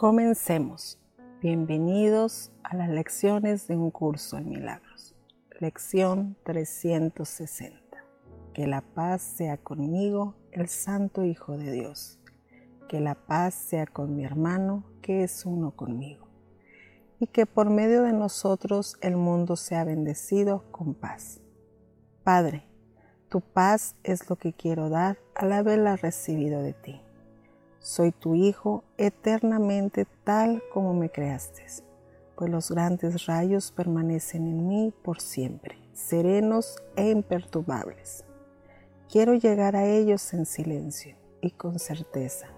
Comencemos. Bienvenidos a las lecciones de un curso en milagros. Lección 360. Que la paz sea conmigo, el Santo Hijo de Dios. Que la paz sea con mi hermano, que es uno conmigo. Y que por medio de nosotros el mundo sea bendecido con paz. Padre, tu paz es lo que quiero dar al haberla recibido de ti soy tu Hijo eternamente tal como me creaste, pues los grandes rayos permanecen en mí por siempre, serenos e imperturbables. Quiero llegar a ellos en silencio y con certeza,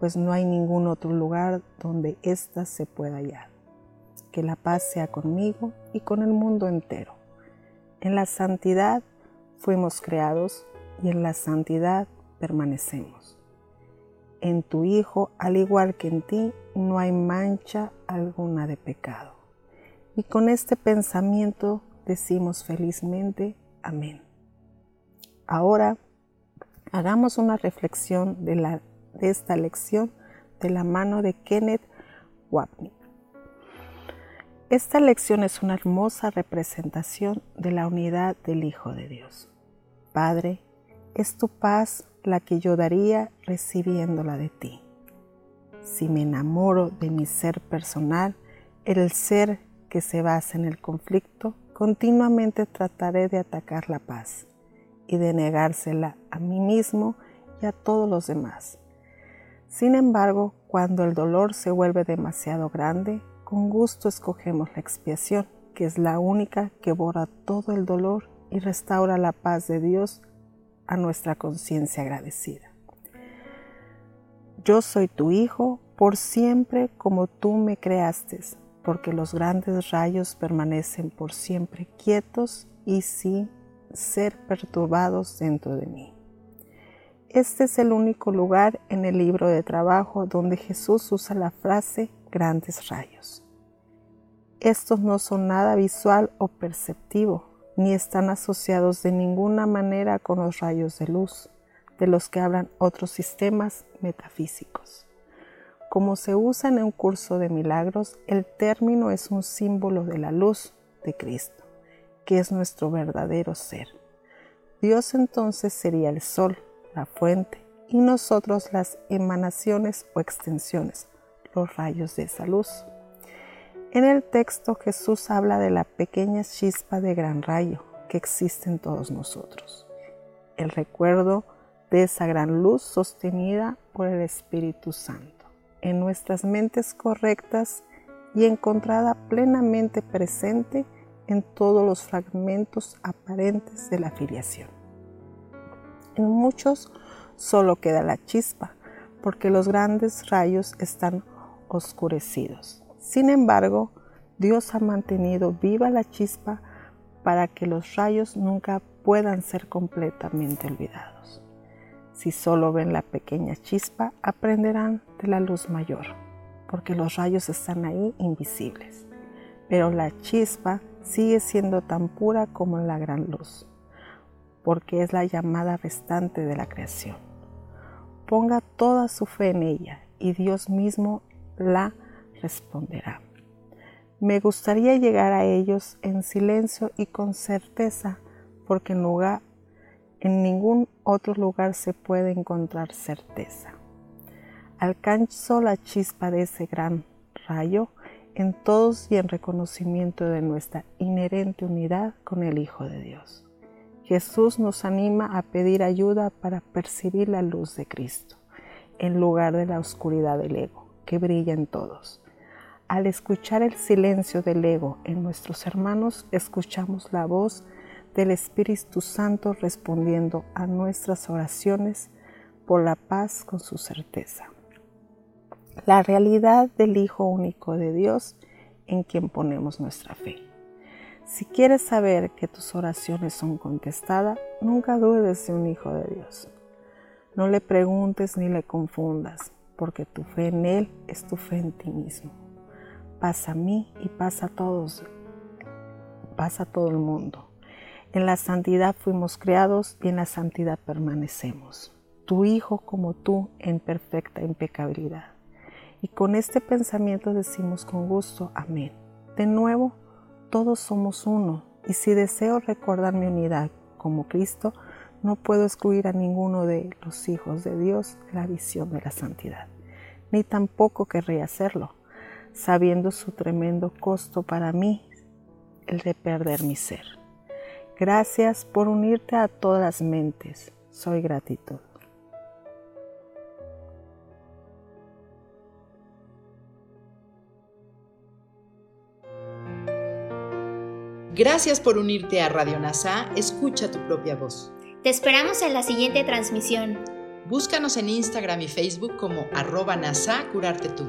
pues no hay ningún otro lugar donde ésta se pueda hallar. Que la paz sea conmigo y con el mundo entero. En la santidad fuimos creados y en la santidad permanecemos en tu Hijo, al igual que en ti, no hay mancha alguna de pecado. Y con este pensamiento decimos felizmente, amén. Ahora hagamos una reflexión de, la, de esta lección de la mano de Kenneth Wapnick. Esta lección es una hermosa representación de la unidad del Hijo de Dios. Padre, es tu paz la que yo daría recibiéndola de ti. Si me enamoro de mi ser personal, el ser que se basa en el conflicto, continuamente trataré de atacar la paz y de negársela a mí mismo y a todos los demás. Sin embargo, cuando el dolor se vuelve demasiado grande, con gusto escogemos la expiación, que es la única que borra todo el dolor y restaura la paz de Dios a nuestra conciencia agradecida. Yo soy tu Hijo por siempre como tú me creaste, porque los grandes rayos permanecen por siempre quietos y sin ser perturbados dentro de mí. Este es el único lugar en el libro de trabajo donde Jesús usa la frase grandes rayos. Estos no son nada visual o perceptivo, ni están asociados de ninguna manera con los rayos de luz, de los que hablan otros sistemas metafísicos. Como se usa en un curso de milagros, el término es un símbolo de la luz de Cristo, que es nuestro verdadero ser. Dios entonces sería el sol, la fuente, y nosotros las emanaciones o extensiones, los rayos de esa luz. En el texto Jesús habla de la pequeña chispa de gran rayo que existe en todos nosotros. El recuerdo de esa gran luz sostenida por el Espíritu Santo en nuestras mentes correctas y encontrada plenamente presente en todos los fragmentos aparentes de la filiación. En muchos solo queda la chispa, porque los grandes rayos están oscurecidos. Sin embargo, Dios ha mantenido viva la chispa para que los rayos nunca puedan ser completamente olvidados. Si solo ven la pequeña chispa, aprenderán de la luz mayor, porque los rayos están ahí invisibles. Pero la chispa sigue siendo tan pura como la gran luz, porque es la llamada restante de la creación. Ponga toda su fe en ella y Dios mismo la responderá. Me gustaría llegar a ellos en silencio y con certeza, porque en, lugar, en ningún otro lugar se puede encontrar certeza. alcanzó la chispa de ese gran rayo en todos y en reconocimiento de nuestra inherente unidad con el Hijo de Dios. Jesús nos anima a pedir ayuda para percibir la luz de Cristo, en lugar de la oscuridad del ego, que brilla en todos. Al escuchar el silencio del ego en nuestros hermanos, escuchamos la voz del Espíritu Santo respondiendo a nuestras oraciones por la paz con su certeza. La realidad del Hijo único de Dios en quien ponemos nuestra fe. Si quieres saber que tus oraciones son contestadas, nunca dudes de un Hijo de Dios. No le preguntes ni le confundas, porque tu fe en Él es tu fe en ti mismo. Pasa a mí y pasa a todos, pasa a todo el mundo. En la santidad fuimos creados y en la santidad permanecemos. Tu Hijo como tú en perfecta impecabilidad. Y con este pensamiento decimos con gusto, amén. De nuevo, todos somos uno, y si deseo recordar mi unidad como Cristo, no puedo excluir a ninguno de los hijos de Dios de la visión de la santidad, ni tampoco querría hacerlo, sabiendo su tremendo costo para mí, el de perder mi ser. Gracias por unirte a todas las mentes. Soy gratitud. Gracias por unirte a Radio NASA. Escucha tu propia voz. Te esperamos en la siguiente transmisión. Búscanos en Instagram y Facebook como arroba NASA Curarte Tú.